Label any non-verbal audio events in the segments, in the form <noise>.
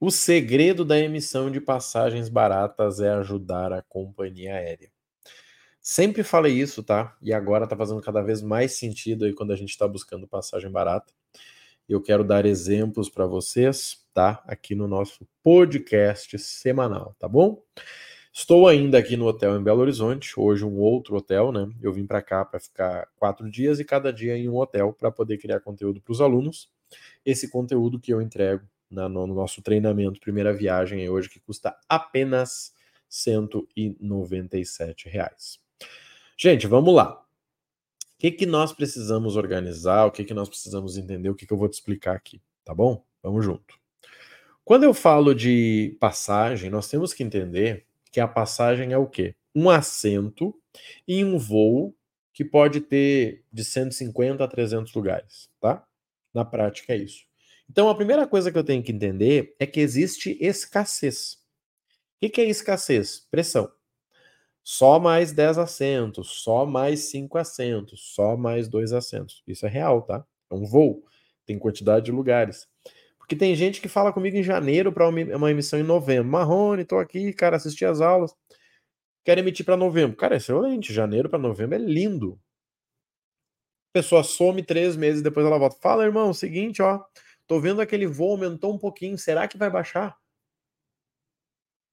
O segredo da emissão de passagens baratas é ajudar a companhia aérea. Sempre falei isso, tá? E agora tá fazendo cada vez mais sentido aí quando a gente está buscando passagem barata. Eu quero dar exemplos para vocês, tá? Aqui no nosso podcast semanal, tá bom? Estou ainda aqui no hotel em Belo Horizonte, hoje um outro hotel, né? Eu vim para cá para ficar quatro dias e cada dia em um hotel para poder criar conteúdo para os alunos. Esse conteúdo que eu entrego na, no nosso treinamento Primeira Viagem hoje, que custa apenas 197 reais. Gente, vamos lá. O que, que nós precisamos organizar? O que, que nós precisamos entender? O que, que eu vou te explicar aqui, tá bom? Vamos junto. Quando eu falo de passagem, nós temos que entender que a passagem é o quê? Um assento em um voo que pode ter de 150 a 300 lugares, tá? Na prática é isso. Então, a primeira coisa que eu tenho que entender é que existe escassez. O que é escassez? Pressão. Só mais 10 assentos, só mais 5 assentos, só mais 2 assentos. Isso é real, tá? É um voo, tem quantidade de lugares. Porque tem gente que fala comigo em janeiro para uma emissão em novembro. Marrone, tô aqui, cara, assisti as aulas. Quero emitir para novembro. Cara, é excelente. Janeiro para novembro é lindo. A pessoa some três meses depois ela volta. Fala, irmão, seguinte, ó. Tô vendo aquele voo aumentou um pouquinho, será que vai baixar?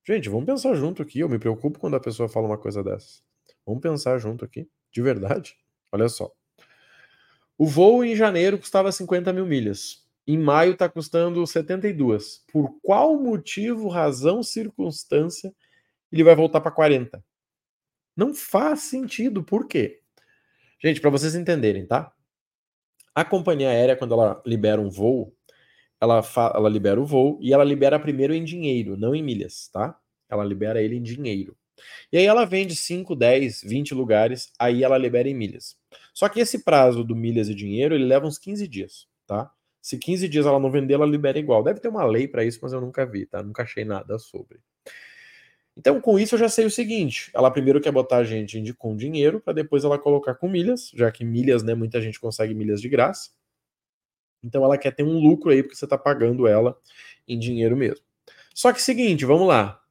Gente, vamos pensar junto aqui. Eu me preocupo quando a pessoa fala uma coisa dessas. Vamos pensar junto aqui. De verdade. Olha só. O voo em janeiro custava 50 mil milhas. Em maio está custando 72. Por qual motivo, razão, circunstância ele vai voltar para 40? Não faz sentido. Por quê? Gente, para vocês entenderem, tá? A companhia aérea, quando ela libera um voo, ela, ela libera o voo e ela libera primeiro em dinheiro, não em milhas, tá? Ela libera ele em dinheiro. E aí ela vende 5, 10, 20 lugares, aí ela libera em milhas. Só que esse prazo do milhas e dinheiro, ele leva uns 15 dias, tá? Se 15 dias ela não vender, ela libera igual. Deve ter uma lei para isso, mas eu nunca vi, tá? Nunca achei nada sobre. Então, com isso, eu já sei o seguinte: ela primeiro quer botar a gente com dinheiro, para depois ela colocar com milhas, já que milhas, né? Muita gente consegue milhas de graça. Então ela quer ter um lucro aí, porque você está pagando ela em dinheiro mesmo. Só que seguinte, vamos lá.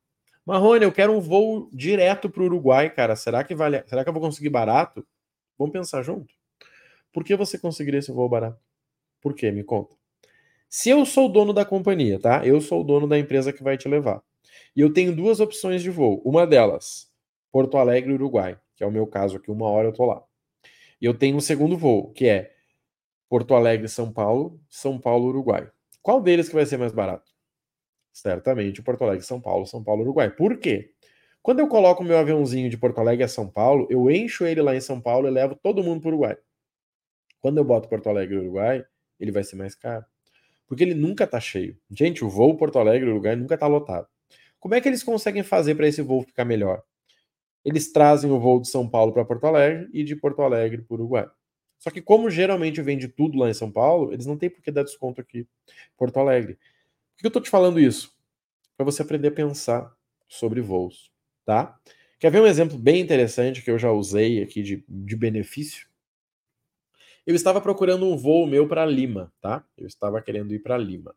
Marrone, eu quero um voo direto para o Uruguai, cara. Será que vale? Será que eu vou conseguir barato? Vamos pensar junto. Por que você conseguiria esse voo barato? Por quê? Me conta. Se eu sou o dono da companhia, tá? Eu sou o dono da empresa que vai te levar. E eu tenho duas opções de voo. Uma delas, Porto Alegre, Uruguai, que é o meu caso aqui, uma hora eu tô lá. E eu tenho um segundo voo, que é Porto Alegre, São Paulo, São Paulo, Uruguai. Qual deles que vai ser mais barato? Certamente Porto Alegre, São Paulo, São Paulo, Uruguai. Por quê? Quando eu coloco meu aviãozinho de Porto Alegre a São Paulo, eu encho ele lá em São Paulo e levo todo mundo para o Uruguai. Quando eu boto Porto Alegre Uruguai, ele vai ser mais caro. Porque ele nunca tá cheio. Gente, o voo Porto Alegre Uruguai nunca tá lotado. Como é que eles conseguem fazer para esse voo ficar melhor? Eles trazem o voo de São Paulo para Porto Alegre e de Porto Alegre para o Uruguai. Só que como geralmente vende tudo lá em São Paulo, eles não têm por que dar desconto aqui em Porto Alegre. Por que eu tô te falando isso? Para você aprender a pensar sobre voos, tá? Quer ver um exemplo bem interessante que eu já usei aqui de, de benefício? Eu estava procurando um voo meu para Lima, tá? Eu estava querendo ir para Lima.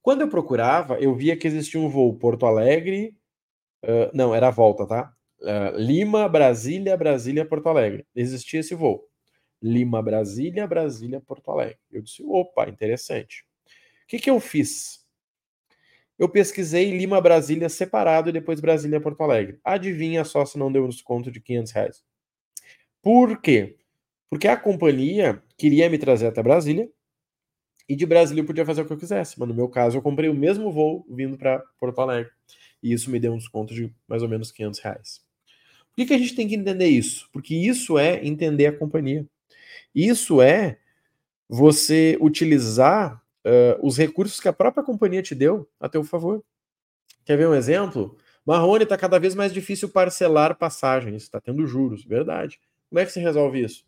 Quando eu procurava, eu via que existia um voo Porto Alegre, uh, não, era a volta, tá? Uh, Lima, Brasília, Brasília, Porto Alegre. Existia esse voo. Lima, Brasília, Brasília, Porto Alegre. Eu disse, opa, interessante. O que, que eu fiz? Eu pesquisei Lima, Brasília separado e depois Brasília, Porto Alegre. Adivinha só se não deu um desconto de 500 reais. Por quê? Porque a companhia queria me trazer até Brasília e de Brasília eu podia fazer o que eu quisesse. Mas no meu caso, eu comprei o mesmo voo vindo para Porto Alegre. E isso me deu um desconto de mais ou menos 500 reais. Por que, que a gente tem que entender isso? Porque isso é entender a companhia. Isso é você utilizar uh, os recursos que a própria companhia te deu a teu favor. Quer ver um exemplo? Marrone está cada vez mais difícil parcelar passagens, está tendo juros, verdade. Como é que se resolve isso?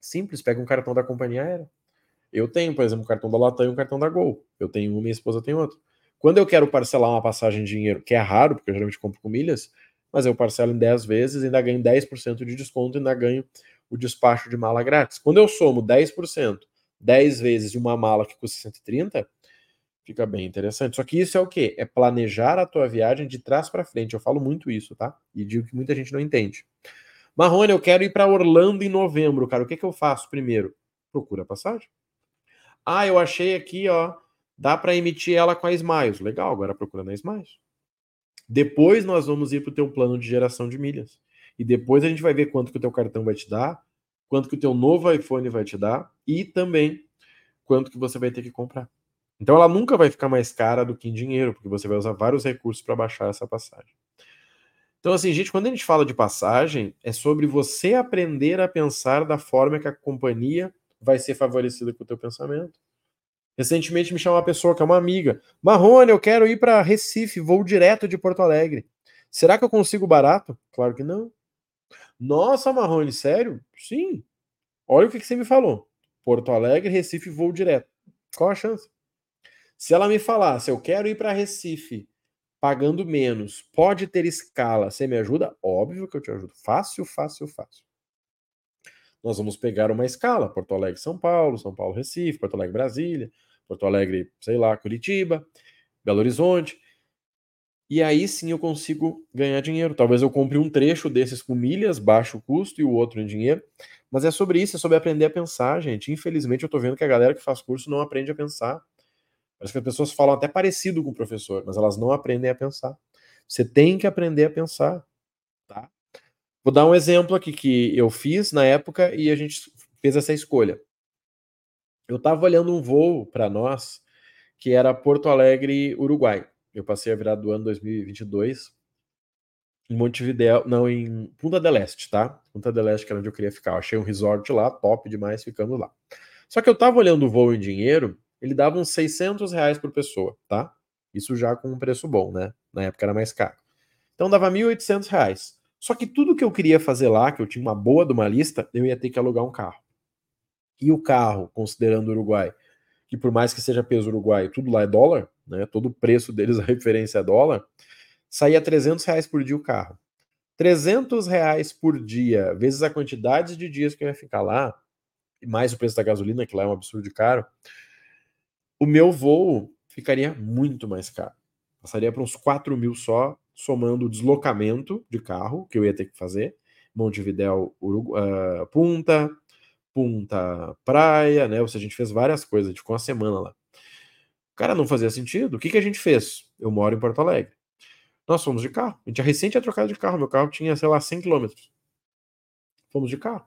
Simples, pega um cartão da companhia aérea. Eu tenho, por exemplo, um cartão da Latam e um cartão da Gol. Eu tenho um, minha esposa tem outro. Quando eu quero parcelar uma passagem de dinheiro, que é raro, porque eu geralmente compro com milhas, mas eu parcelo em 10 vezes ainda ganho 10% de desconto ainda ganho o despacho de mala grátis. Quando eu somo 10%, 10 vezes uma mala que custa 130, Fica bem interessante. Só que isso é o quê? É planejar a tua viagem de trás para frente. Eu falo muito isso, tá? E digo que muita gente não entende. Marrone, eu quero ir para Orlando em novembro, cara. O que, que eu faço primeiro? Procura passagem. Ah, eu achei aqui, ó. Dá para emitir ela com a Smiles. Legal, agora procura na Smiles. Depois nós vamos ir para o teu plano de geração de milhas. E depois a gente vai ver quanto que o teu cartão vai te dar, quanto que o teu novo iPhone vai te dar e também quanto que você vai ter que comprar. Então ela nunca vai ficar mais cara do que em dinheiro, porque você vai usar vários recursos para baixar essa passagem. Então, assim, gente, quando a gente fala de passagem, é sobre você aprender a pensar da forma que a companhia vai ser favorecida com o teu pensamento. Recentemente me chamou uma pessoa que é uma amiga. Marrone, eu quero ir para Recife, vou direto de Porto Alegre. Será que eu consigo barato? Claro que não. Nossa, Marrone, sério? Sim. Olha o que, que você me falou. Porto Alegre, Recife, voo direto. Qual a chance? Se ela me falasse, eu quero ir para Recife pagando menos, pode ter escala, você me ajuda? Óbvio que eu te ajudo. Fácil, fácil, fácil. Nós vamos pegar uma escala: Porto Alegre, São Paulo, São Paulo, Recife, Porto Alegre, Brasília, Porto Alegre, sei lá, Curitiba, Belo Horizonte. E aí sim eu consigo ganhar dinheiro. Talvez eu compre um trecho desses com milhas, baixo custo, e o outro em dinheiro. Mas é sobre isso, é sobre aprender a pensar, gente. Infelizmente eu tô vendo que a galera que faz curso não aprende a pensar. Parece que as pessoas falam até parecido com o professor, mas elas não aprendem a pensar. Você tem que aprender a pensar, tá? Vou dar um exemplo aqui que eu fiz na época e a gente fez essa escolha. Eu estava olhando um voo para nós que era Porto Alegre, Uruguai. Eu passei a virada do ano 2022 em Montevideo, não, em Punta del Este, tá? Punta del Este que era onde eu queria ficar. Eu achei um resort lá, top demais, ficando lá. Só que eu tava olhando o voo em dinheiro, ele dava uns 600 reais por pessoa, tá? Isso já com um preço bom, né? Na época era mais caro. Então dava 1.800 reais. Só que tudo que eu queria fazer lá, que eu tinha uma boa de uma lista, eu ia ter que alugar um carro. E o carro, considerando o Uruguai, que por mais que seja peso uruguaio, tudo lá é dólar, né? Todo o preço deles, <laughs> a referência é dólar, saía 300 reais por dia o carro. 300 reais por dia, vezes a quantidade de dias que eu ia ficar lá, e mais o preço da gasolina, que lá é um absurdo caro, o meu voo ficaria muito mais caro. Passaria para uns 4 mil só, somando o deslocamento de carro que eu ia ter que fazer, Montevidéu, Urugu uh, Punta, Punta Praia, né? Ou seja, a gente fez várias coisas, a gente ficou uma semana lá. Cara não fazia sentido. O que, que a gente fez? Eu moro em Porto Alegre. Nós fomos de carro. A gente recente tinha trocado de carro. Meu carro tinha, sei lá, 100 quilômetros. Fomos de carro.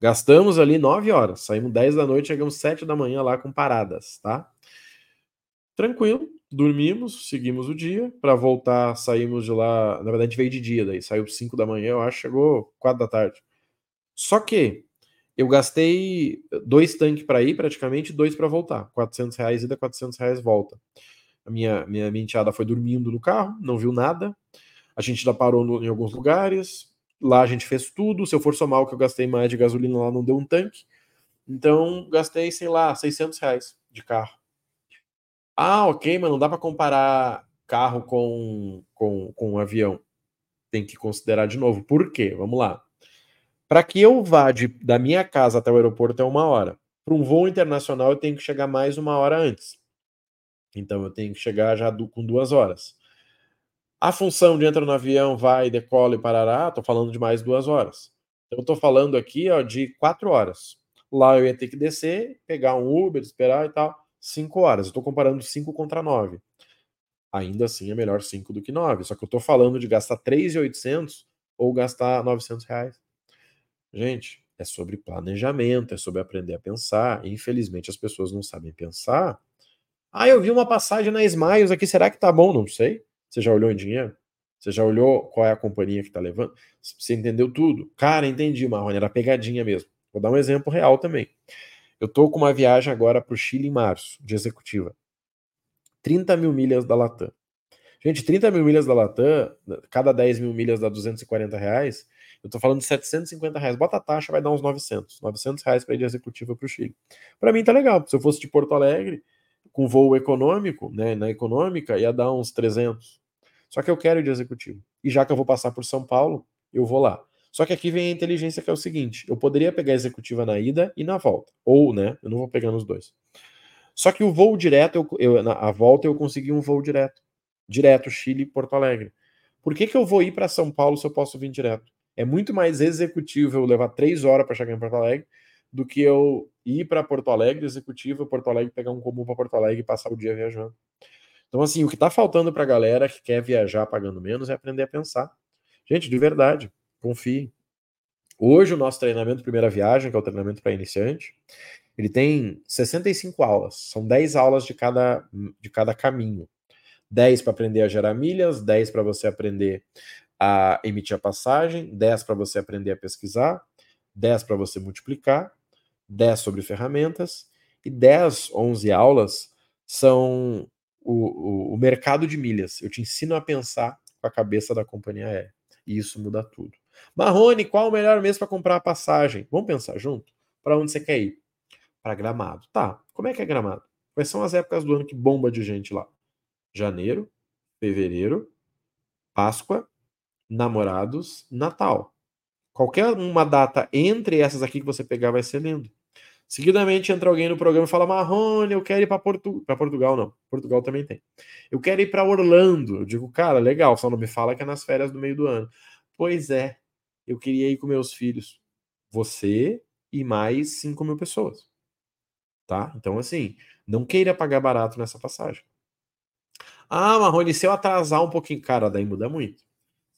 Gastamos ali 9 horas. Saímos 10 da noite, chegamos 7 da manhã lá com paradas, tá? Tranquilo dormimos, seguimos o dia. Para voltar, saímos de lá. Na verdade, a gente veio de dia, daí saiu 5 da manhã, eu acho, chegou 4 da tarde. Só que eu gastei dois tanques para ir, praticamente, dois para voltar. 400 reais ida, 400 reais volta. A minha, minha, enteada foi dormindo no carro, não viu nada. A gente já parou no, em alguns lugares. Lá a gente fez tudo. Se eu for somar o que eu gastei mais de gasolina lá, não deu um tanque. Então, gastei, sei lá, 600 reais de carro. Ah, ok, mas não dá para comparar carro com, com, com um avião. Tem que considerar de novo. Por quê? Vamos lá. Para que eu vá de, da minha casa até o aeroporto é uma hora. Para um voo internacional eu tenho que chegar mais uma hora antes. Então eu tenho que chegar já do, com duas horas. A função de entrar no avião, vai, decola e parará, estou falando de mais duas horas. Então, eu estou falando aqui ó, de quatro horas. Lá eu ia ter que descer, pegar um Uber, esperar e tal. 5 horas. Estou comparando 5 contra 9. Ainda assim é melhor 5 do que 9. Só que eu estou falando de gastar 3,800 ou gastar 900 reais. Gente, é sobre planejamento, é sobre aprender a pensar. Infelizmente as pessoas não sabem pensar. Ah, eu vi uma passagem na Smiles aqui, será que tá bom? Não sei. Você já olhou em dinheiro? Você já olhou qual é a companhia que tá levando? Você entendeu tudo? Cara, entendi, Marrone, era pegadinha mesmo. Vou dar um exemplo real também. Eu tô com uma viagem agora para o Chile em março, de executiva. 30 mil milhas da Latam. Gente, 30 mil milhas da Latam, cada 10 mil milhas dá 240 reais. Eu tô falando de 750 reais. Bota a taxa, vai dar uns 900. 900 reais para ir de executiva para o Chile. Para mim tá legal. Se eu fosse de Porto Alegre, com voo econômico, né, na econômica, ia dar uns 300. Só que eu quero ir de executivo. E já que eu vou passar por São Paulo, eu vou lá. Só que aqui vem a inteligência que é o seguinte: eu poderia pegar a executiva na ida e na volta. Ou, né? Eu não vou pegar nos dois. Só que o voo direto, eu, eu, na a volta eu consegui um voo direto. Direto, Chile Porto Alegre. Por que, que eu vou ir para São Paulo se eu posso vir direto? É muito mais executivo eu levar três horas para chegar em Porto Alegre do que eu ir para Porto Alegre, executivo, Porto Alegre, pegar um comum para Porto Alegre e passar o dia viajando. Então, assim, o que está faltando para a galera que quer viajar pagando menos é aprender a pensar. Gente, de verdade, confie. Hoje, o nosso treinamento Primeira Viagem, que é o treinamento para iniciante, ele tem 65 aulas. São 10 aulas de cada, de cada caminho. 10 para aprender a gerar milhas, 10 para você aprender a emitir a passagem, 10 para você aprender a pesquisar, 10 para você multiplicar, 10 sobre ferramentas e 10, 11 aulas são o, o, o mercado de milhas. Eu te ensino a pensar com a cabeça da companhia aérea. E isso muda tudo. Marrone, qual o melhor mês para comprar a passagem? Vamos pensar junto? Para onde você quer ir? Para Gramado. Tá. Como é que é Gramado? Quais são as épocas do ano que bomba de gente lá? Janeiro, fevereiro, Páscoa, namorados, Natal. Qualquer uma data entre essas aqui que você pegar vai ser lindo. Seguidamente entra alguém no programa e fala: Marrone, eu quero ir para Portu... Portugal. Não, Portugal também tem. Eu quero ir para Orlando. Eu digo, cara, legal, só não me fala que é nas férias do meio do ano. Pois é, eu queria ir com meus filhos. Você e mais 5 mil pessoas. Tá? Então, assim, não queira pagar barato nessa passagem. Ah, Marrone, se eu atrasar um pouquinho, cara, daí muda muito.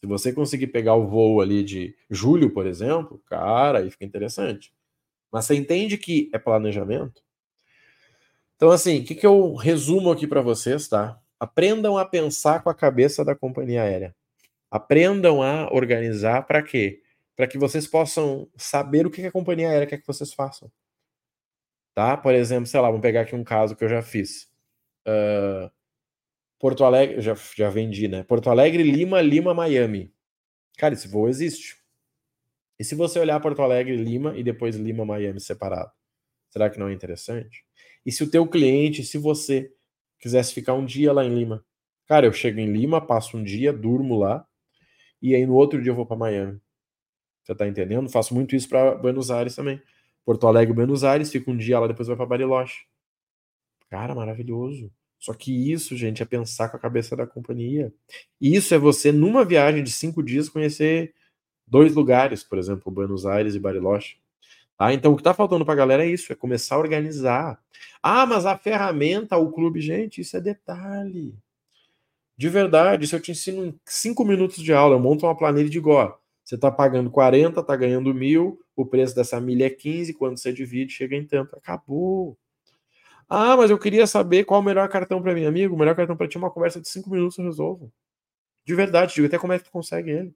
Se você conseguir pegar o voo ali de julho, por exemplo, cara, aí fica interessante. Mas você entende que é planejamento? Então, assim, o que, que eu resumo aqui para vocês, tá? Aprendam a pensar com a cabeça da companhia aérea. Aprendam a organizar para quê? Para que vocês possam saber o que a companhia aérea quer que vocês façam. Tá? Por exemplo, sei lá, vamos pegar aqui um caso que eu já fiz. Uh, Porto Alegre, já, já vendi, né? Porto Alegre, Lima, Lima, Miami. Cara, esse voo existe. E se você olhar Porto Alegre, Lima e depois Lima, Miami separado, será que não é interessante? E se o teu cliente, se você quisesse ficar um dia lá em Lima, cara, eu chego em Lima, passo um dia, durmo lá e aí no outro dia eu vou para Miami. Você tá entendendo? Faço muito isso para Buenos Aires também. Porto Alegre, Buenos Aires, fico um dia lá, depois vai para Bariloche. Cara, maravilhoso. Só que isso, gente, é pensar com a cabeça da companhia. Isso é você, numa viagem de cinco dias, conhecer dois lugares, por exemplo, Buenos Aires e Bariloche. Tá? Então, o que está faltando para a galera é isso, é começar a organizar. Ah, mas a ferramenta, o clube, gente, isso é detalhe. De verdade, se eu te ensino em cinco minutos de aula, eu monto uma planilha de igual. Você está pagando 40, está ganhando mil, o preço dessa milha é 15, quando você divide, chega em tanto. Acabou. Ah, mas eu queria saber qual o melhor cartão para mim, amigo. O melhor cartão para ti é uma conversa de cinco minutos eu resolvo. De verdade, digo até como é que tu consegue ele.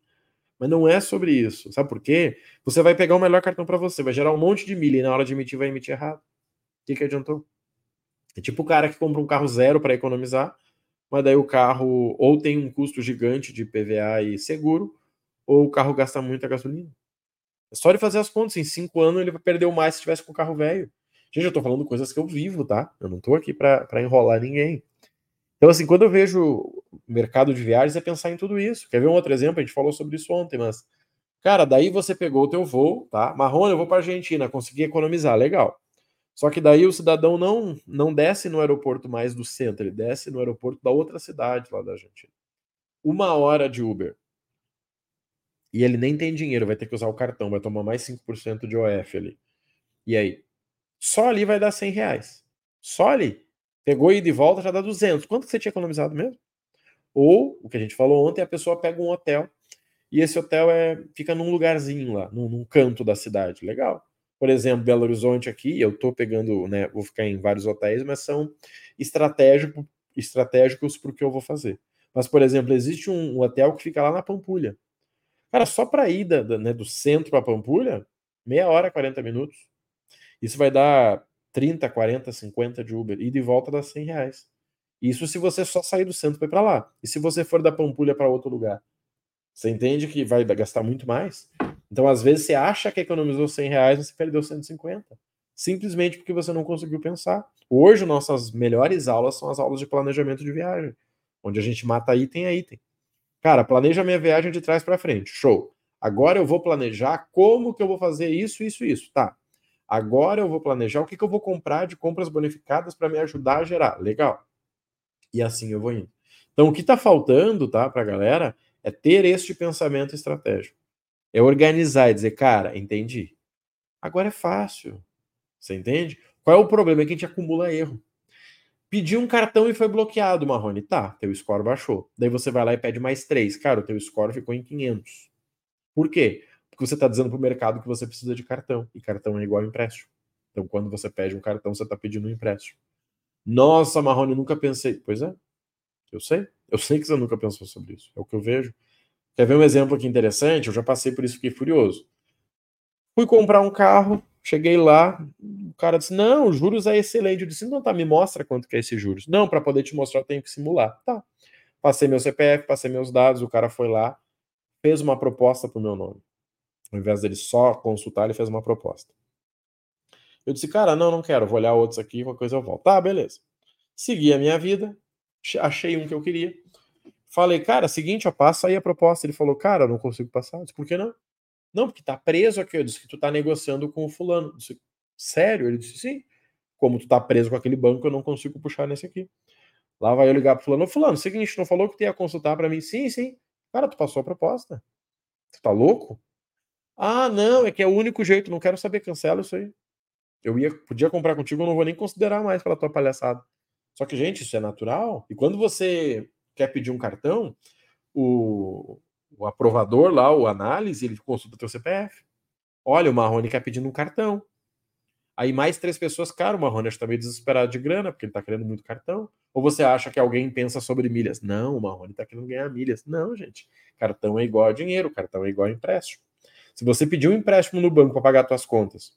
Mas não é sobre isso. Sabe por quê? Você vai pegar o melhor cartão para você, vai gerar um monte de milha e na hora de emitir vai emitir errado. O que, que adiantou? É tipo o cara que compra um carro zero para economizar, mas daí o carro ou tem um custo gigante de PVA e seguro, ou o carro gasta muita gasolina. É só de fazer as contas. Em cinco anos ele perdeu mais se tivesse com o carro velho. Gente, eu tô falando coisas que eu vivo, tá? Eu não tô aqui para enrolar ninguém. Então, assim, quando eu vejo mercado de viagens, é pensar em tudo isso. Quer ver um outro exemplo? A gente falou sobre isso ontem, mas, cara, daí você pegou o teu voo, tá? Marrone, eu vou para Argentina, consegui economizar, legal. Só que daí o cidadão não, não desce no aeroporto mais do centro, ele desce no aeroporto da outra cidade lá da Argentina. Uma hora de Uber. E ele nem tem dinheiro, vai ter que usar o cartão, vai tomar mais 5% de OF ali. E aí? Só ali vai dar 100 reais. Só ali. Pegou e de volta já dá 200. Quanto que você tinha economizado mesmo? Ou, o que a gente falou ontem, a pessoa pega um hotel e esse hotel é, fica num lugarzinho lá, num, num canto da cidade. Legal. Por exemplo, Belo Horizonte aqui, eu tô pegando, né, vou ficar em vários hotéis, mas são estratégico, estratégicos para o que eu vou fazer. Mas, por exemplo, existe um, um hotel que fica lá na Pampulha. Cara, só para ida né, do centro para Pampulha, meia hora, 40 minutos. Isso vai dar 30, 40, 50 de Uber. E de volta dá 100 reais. Isso se você só sair do centro para ir para lá. E se você for da Pampulha para outro lugar? Você entende que vai gastar muito mais? Então, às vezes, você acha que economizou 100 reais, mas você perdeu 150. Simplesmente porque você não conseguiu pensar. Hoje, nossas melhores aulas são as aulas de planejamento de viagem, onde a gente mata item a item. Cara, planeja minha viagem de trás para frente. Show. Agora eu vou planejar como que eu vou fazer isso, isso, isso. Tá. Agora eu vou planejar o que, que eu vou comprar de compras bonificadas para me ajudar a gerar. Legal. E assim eu vou indo. Então, o que está faltando, tá, para a galera, é ter este pensamento estratégico. É organizar e dizer, cara, entendi. Agora é fácil. Você entende? Qual é o problema? É que a gente acumula erro. Pediu um cartão e foi bloqueado, Marrone. Tá, teu score baixou. Daí você vai lá e pede mais três. Cara, o teu score ficou em 500. Por quê? Porque você está dizendo para o mercado que você precisa de cartão. E cartão é igual empréstimo. Então, quando você pede um cartão, você está pedindo um empréstimo. Nossa, Marrone, nunca pensei. Pois é, eu sei. Eu sei que você nunca pensou sobre isso. É o que eu vejo. Quer ver um exemplo aqui interessante? Eu já passei por isso, fiquei furioso. Fui comprar um carro, cheguei lá, o cara disse: Não, os juros é excelente. Eu disse: Não, tá, me mostra quanto que é esses juros. Não, para poder te mostrar, eu tenho que simular. Tá. Passei meu CPF, passei meus dados, o cara foi lá, fez uma proposta pro meu nome. Ao invés dele só consultar, ele fez uma proposta. Eu disse, cara, não, não quero, vou olhar outros aqui, qualquer coisa eu volto. Tá, beleza. Segui a minha vida, achei um que eu queria. Falei, cara, seguinte, ó, passa aí a proposta. Ele falou, cara, eu não consigo passar. Eu disse, por que não? Não, porque tá preso aqui. Eu disse que tu tá negociando com o fulano. Eu disse, sério? Ele disse, sim. Como tu tá preso com aquele banco, eu não consigo puxar nesse aqui. Lá vai eu ligar pro fulano. Fulano, seguinte, não falou que tu ia consultar para mim? Sim, sim. Cara, tu passou a proposta. Tu tá louco? Ah, não, é que é o único jeito. Não quero saber, cancela isso aí. Eu ia, podia comprar contigo, eu não vou nem considerar mais pela tua palhaçada. Só que, gente, isso é natural. E quando você quer pedir um cartão, o, o aprovador lá, o análise, ele consulta teu CPF. Olha, o Marrone quer pedindo um cartão. Aí mais três pessoas, cara, o Marrone está meio desesperado de grana, porque ele está querendo muito cartão. Ou você acha que alguém pensa sobre milhas? Não, o Marrone está querendo ganhar milhas. Não, gente. Cartão é igual a dinheiro, cartão é igual a empréstimo. Se você pedir um empréstimo no banco para pagar suas contas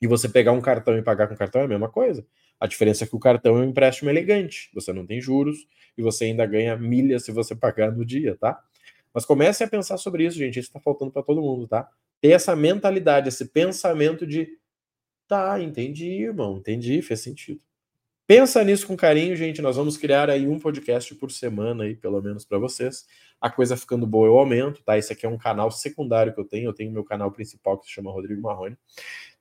e você pegar um cartão e pagar com cartão, é a mesma coisa. A diferença é que o cartão é um empréstimo elegante. Você não tem juros e você ainda ganha milhas se você pagar no dia, tá? Mas comece a pensar sobre isso, gente. Isso está faltando para todo mundo, tá? Ter essa mentalidade, esse pensamento de tá, entendi, irmão, entendi, fez sentido. Pensa nisso com carinho, gente. Nós vamos criar aí um podcast por semana aí, pelo menos para vocês. A coisa ficando boa, eu aumento, tá? Esse aqui é um canal secundário que eu tenho. Eu tenho meu canal principal que se chama Rodrigo Marrone.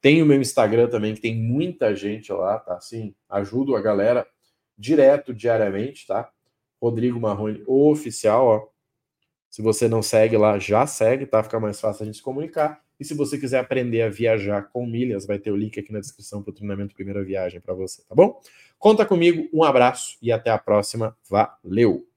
Tenho meu Instagram também, que tem muita gente lá, tá? Assim, ajudo a galera direto, diariamente, tá? Rodrigo Marrone Oficial, ó. Se você não segue lá, já segue, tá? Fica mais fácil a gente se comunicar. E se você quiser aprender a viajar com milhas, vai ter o link aqui na descrição para o treinamento Primeira Viagem para você, tá bom? Conta comigo, um abraço e até a próxima. Valeu!